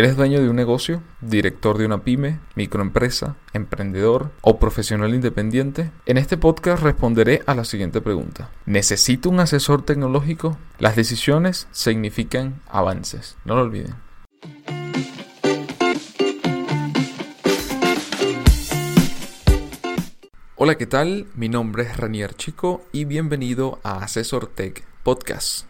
¿Eres dueño de un negocio? ¿Director de una pyme? ¿Microempresa? ¿Emprendedor? ¿O profesional independiente? En este podcast responderé a la siguiente pregunta. ¿Necesito un asesor tecnológico? Las decisiones significan avances. No lo olviden. Hola, ¿qué tal? Mi nombre es Ranier Chico y bienvenido a Asesor Tech Podcast.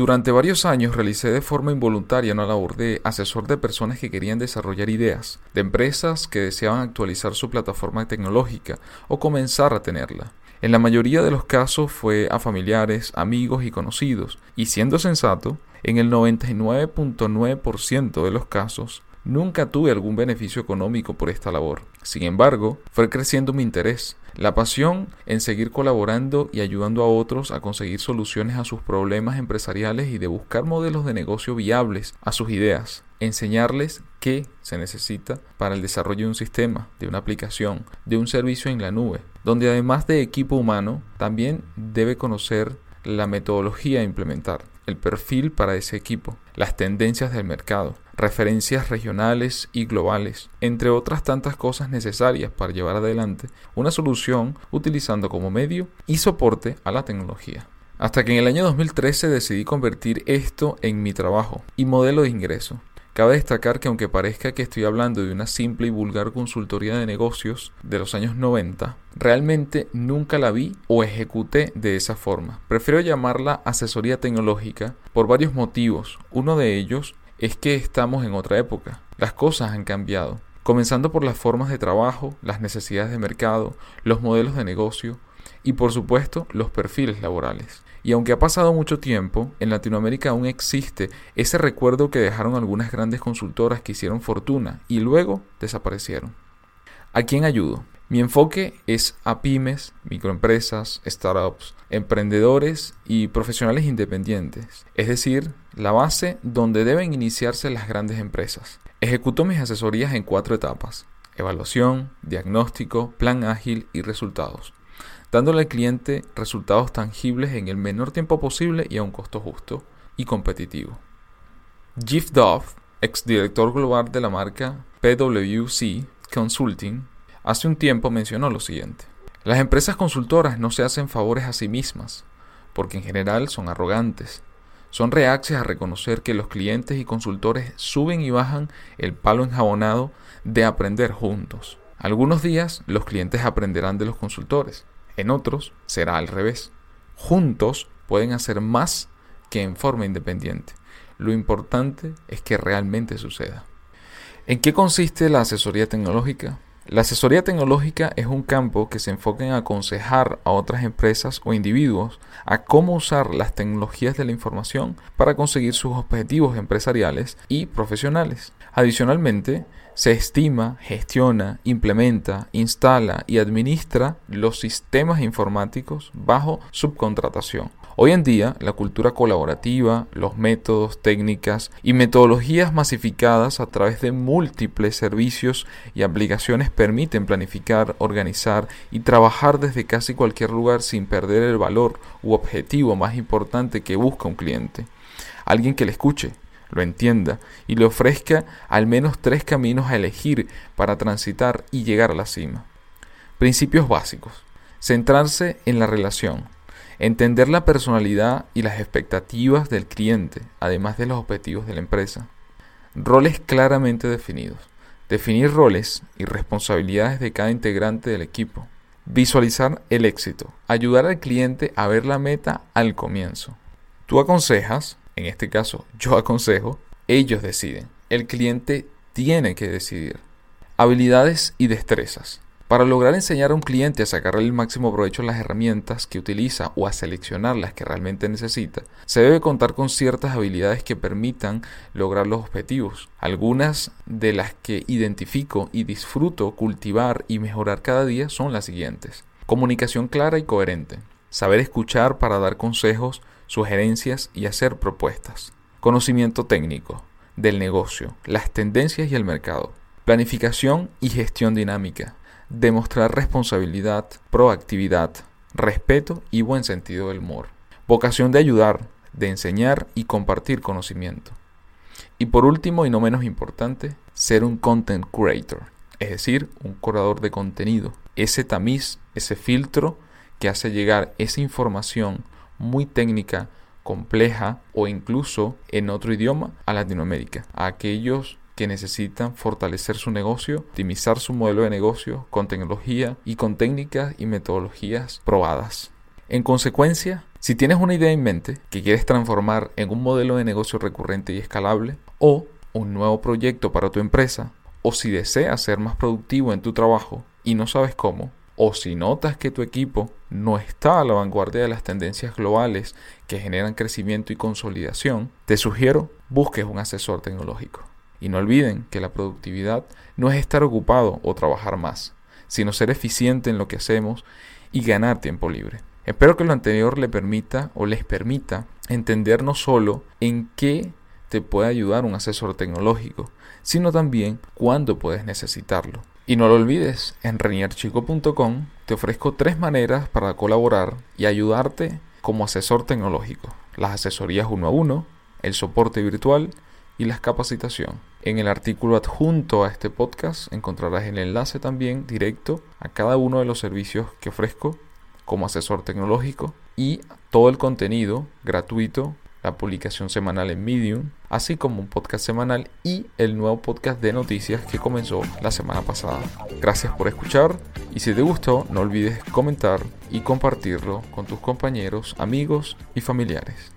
Durante varios años realicé de forma involuntaria una labor de asesor de personas que querían desarrollar ideas, de empresas que deseaban actualizar su plataforma tecnológica o comenzar a tenerla. En la mayoría de los casos fue a familiares, amigos y conocidos, y siendo sensato, en el 99.9% de los casos Nunca tuve algún beneficio económico por esta labor. Sin embargo, fue creciendo mi interés, la pasión en seguir colaborando y ayudando a otros a conseguir soluciones a sus problemas empresariales y de buscar modelos de negocio viables a sus ideas. Enseñarles qué se necesita para el desarrollo de un sistema, de una aplicación, de un servicio en la nube, donde además de equipo humano, también debe conocer la metodología a implementar, el perfil para ese equipo, las tendencias del mercado, referencias regionales y globales, entre otras tantas cosas necesarias para llevar adelante una solución utilizando como medio y soporte a la tecnología. Hasta que en el año 2013 decidí convertir esto en mi trabajo y modelo de ingreso. Cabe destacar que aunque parezca que estoy hablando de una simple y vulgar consultoría de negocios de los años 90, realmente nunca la vi o ejecuté de esa forma. Prefiero llamarla asesoría tecnológica por varios motivos. Uno de ellos es que estamos en otra época. Las cosas han cambiado, comenzando por las formas de trabajo, las necesidades de mercado, los modelos de negocio y por supuesto los perfiles laborales. Y aunque ha pasado mucho tiempo, en Latinoamérica aún existe ese recuerdo que dejaron algunas grandes consultoras que hicieron fortuna y luego desaparecieron. ¿A quién ayudo? Mi enfoque es a pymes, microempresas, startups, emprendedores y profesionales independientes, es decir, la base donde deben iniciarse las grandes empresas. Ejecuto mis asesorías en cuatro etapas, evaluación, diagnóstico, plan ágil y resultados, dándole al cliente resultados tangibles en el menor tiempo posible y a un costo justo y competitivo. Jeff Dove, exdirector global de la marca PwC Consulting, hace un tiempo mencionó lo siguiente. Las empresas consultoras no se hacen favores a sí mismas, porque en general son arrogantes. Son reacias a reconocer que los clientes y consultores suben y bajan el palo enjabonado de aprender juntos. Algunos días los clientes aprenderán de los consultores, en otros será al revés. Juntos pueden hacer más que en forma independiente. Lo importante es que realmente suceda. ¿En qué consiste la asesoría tecnológica? La asesoría tecnológica es un campo que se enfoca en aconsejar a otras empresas o individuos a cómo usar las tecnologías de la información para conseguir sus objetivos empresariales y profesionales. Adicionalmente, se estima, gestiona, implementa, instala y administra los sistemas informáticos bajo subcontratación Hoy en día, la cultura colaborativa, los métodos, técnicas y metodologías masificadas a través de múltiples servicios y aplicaciones permiten planificar, organizar y trabajar desde casi cualquier lugar sin perder el valor u objetivo más importante que busca un cliente. Alguien que le escuche, lo entienda y le ofrezca al menos tres caminos a elegir para transitar y llegar a la cima. Principios básicos. Centrarse en la relación Entender la personalidad y las expectativas del cliente, además de los objetivos de la empresa. Roles claramente definidos. Definir roles y responsabilidades de cada integrante del equipo. Visualizar el éxito. Ayudar al cliente a ver la meta al comienzo. Tú aconsejas, en este caso yo aconsejo, ellos deciden. El cliente tiene que decidir. Habilidades y destrezas. Para lograr enseñar a un cliente a sacarle el máximo provecho a las herramientas que utiliza o a seleccionar las que realmente necesita, se debe contar con ciertas habilidades que permitan lograr los objetivos. Algunas de las que identifico y disfruto cultivar y mejorar cada día son las siguientes. Comunicación clara y coherente. Saber escuchar para dar consejos, sugerencias y hacer propuestas. Conocimiento técnico del negocio, las tendencias y el mercado. Planificación y gestión dinámica demostrar responsabilidad, proactividad, respeto y buen sentido del humor. Vocación de ayudar, de enseñar y compartir conocimiento. Y por último y no menos importante, ser un content creator, es decir, un curador de contenido, ese tamiz, ese filtro que hace llegar esa información muy técnica, compleja o incluso en otro idioma a Latinoamérica, a aquellos que necesitan fortalecer su negocio, optimizar su modelo de negocio con tecnología y con técnicas y metodologías probadas. En consecuencia, si tienes una idea en mente que quieres transformar en un modelo de negocio recurrente y escalable, o un nuevo proyecto para tu empresa, o si deseas ser más productivo en tu trabajo y no sabes cómo, o si notas que tu equipo no está a la vanguardia de las tendencias globales que generan crecimiento y consolidación, te sugiero busques un asesor tecnológico. Y no olviden que la productividad no es estar ocupado o trabajar más, sino ser eficiente en lo que hacemos y ganar tiempo libre. Espero que lo anterior le permita o les permita entender no solo en qué te puede ayudar un asesor tecnológico, sino también cuándo puedes necesitarlo. Y no lo olvides, en renierchico.com te ofrezco tres maneras para colaborar y ayudarte como asesor tecnológico. Las asesorías uno a uno, el soporte virtual y la capacitación. En el artículo adjunto a este podcast encontrarás el enlace también directo a cada uno de los servicios que ofrezco como asesor tecnológico y todo el contenido gratuito, la publicación semanal en Medium, así como un podcast semanal y el nuevo podcast de noticias que comenzó la semana pasada. Gracias por escuchar y si te gustó no olvides comentar y compartirlo con tus compañeros, amigos y familiares.